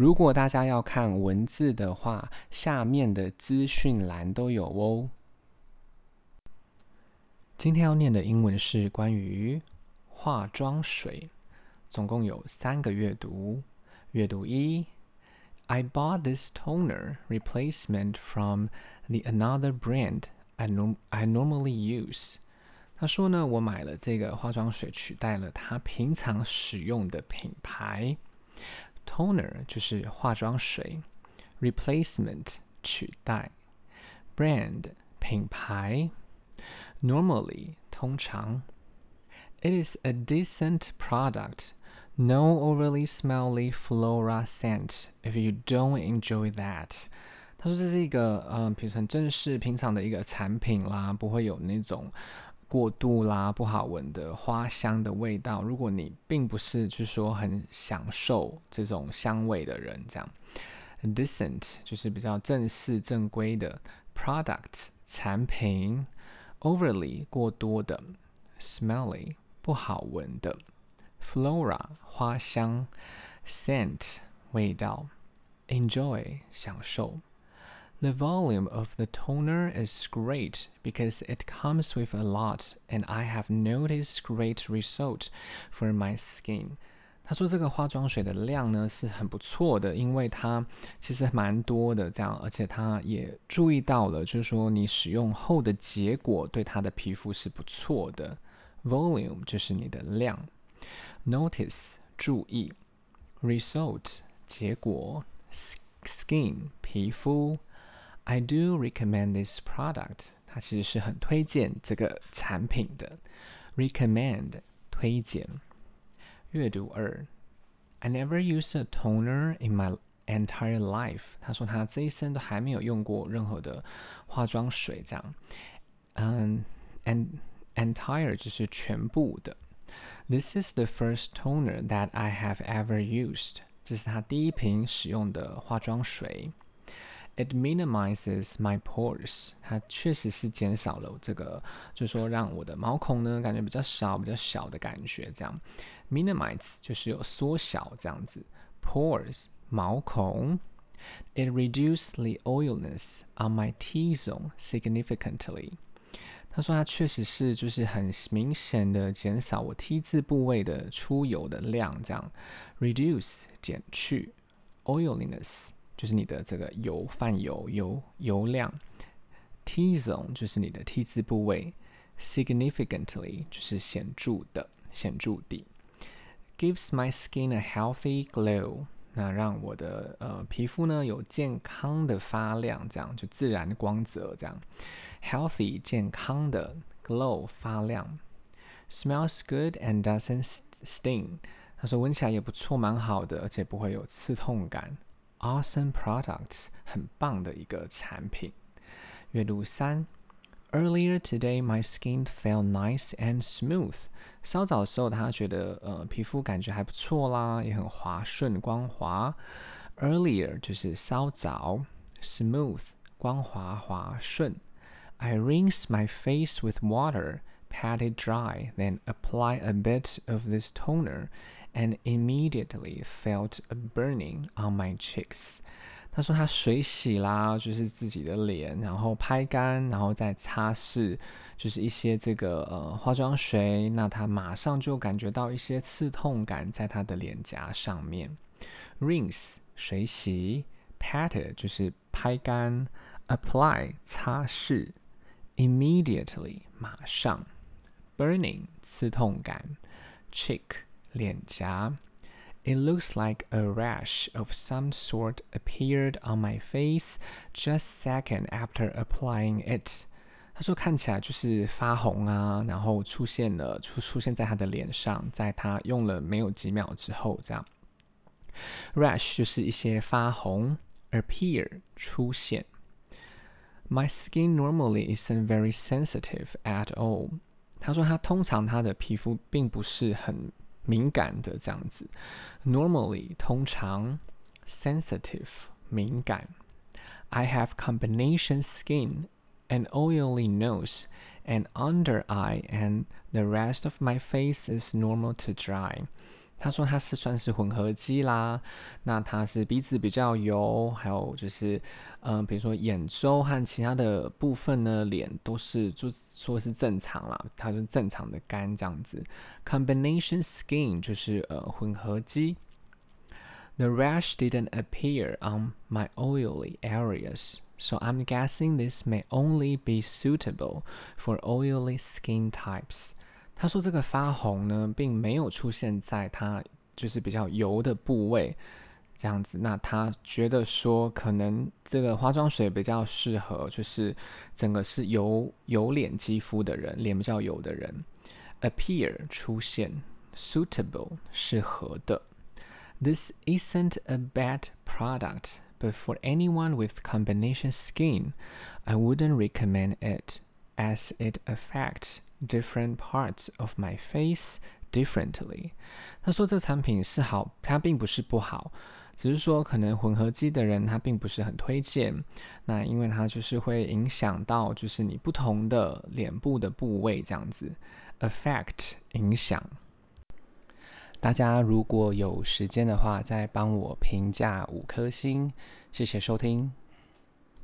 如果大家要看文字的话，下面的资讯栏都有哦。今天要念的英文是关于化妆水，总共有三个阅读。阅读一：I bought this toner replacement from the another brand I norm I normally use。他说呢，我买了这个化妆水，取代了他平常使用的品牌。Toner 就是化妆水，replacement 取代，brand 品牌，normally 通常。It is a decent product, no overly smelly flora scent. If you don't enjoy that，他说这是一个嗯，比如很正式、平常的一个产品啦，不会有那种。 过度啦，不好闻的花香的味道。如果你并不是就是说很享受这种香味的人，这样，decent 就是比较正式正规的。Product 产品，overly 过多的，smelly 不好闻的，flora 花香，scent 味道，enjoy 享受。The volume of the toner is great because it comes with a lot, and I have noticed great result for my skin. 他说这个化妆水的量呢是很不错的，因为它其实蛮多的，这样，而且他也注意到了，就是说你使用后的结果对他的皮肤是不错的。Volume 就是你的量，Notice 注意，Result 结果，Skin 皮肤。 I do recommend this product。它其实是很推荐这个产品的。Recommend 推荐。阅读二。I never used a toner in my entire life。他说他这一生都还没有用过任何的化妆水，这样。嗯、um,，and entire 就是全部的。This is the first toner that I have ever used。这是他第一瓶使用的化妆水。 It minimizes my pores。它确实是减少了这个，就是说让我的毛孔呢感觉比较少、比较小的感觉。这样，minimize 就是有缩小这样子。Pores 毛孔。It reduced the oiliness on my T-zone significantly。他说它确实是就是很明显的减少我 T 字部位的出油的量。这样，reduce 减去，oiliness。就是你的这个油泛油油油量，T-zone 就是你的 T 字部位，significantly 就是显著的显著的，gives my skin a healthy glow，那让我的呃皮肤呢有健康的发亮，这样就自然光泽这样，healthy 健康的 glow 发亮，smells good and doesn't sting，他说闻起来也不错，蛮好的，而且不会有刺痛感。Awesome product，很棒的一个产品。阅读三，Earlier today my skin felt nice and smooth。稍早的时候，他觉得呃皮肤感觉还不错啦，也很滑顺光滑。Earlier 就是稍早，smooth 光滑滑顺。I rinse my face with water, pat it dry, then apply a bit of this toner. And immediately felt a burning on my cheeks。他说他水洗啦，就是自己的脸，然后拍干，然后再擦拭，就是一些这个呃化妆水。那他马上就感觉到一些刺痛感在他的脸颊上面。Rinse 水洗，pat 就是拍干，apply 擦拭，immediately 马上，burning 刺痛感，cheek。脸颊，It looks like a rash of some sort appeared on my face just second after applying it。他说看起来就是发红啊，然后出现了出出现在他的脸上，在他用了没有几秒之后，这样。Rash 就是一些发红，appear 出现。My skin normally isn't very sensitive at all。他说他通常他的皮肤并不是很。 敏感的这样子，normally 通常，sensitive 敏感。I have combination skin, an oily nose, and under eye, and the rest of my face is normal to dry。 他说他是算是混合肌啦，那他是鼻子比较油，还有就是，嗯、比如说眼周和其他的部分呢，脸都是就说是正常啦，他是正常的干这样子。Combination skin 就是呃混合肌。The rash didn't appear on my oily areas, so I'm guessing this may only be suitable for oily skin types. 他说这个发红呢，并没有出现在他就是比较油的部位，这样子。那他觉得说，可能这个化妆水比较适合，就是整个是油油脸肌肤的人，脸比较油的人。Appear 出现，suitable 适合的。This isn't a bad product, but for anyone with combination skin, I wouldn't recommend it, as it affects different parts of my face differently。他说这产品是好，它并不是不好，只是说可能混合肌的人他并不是很推荐。那因为它就是会影响到就是你不同的脸部的部位这样子，affect 影响。大家如果有时间的话，再帮我评价五颗星，谢谢收听。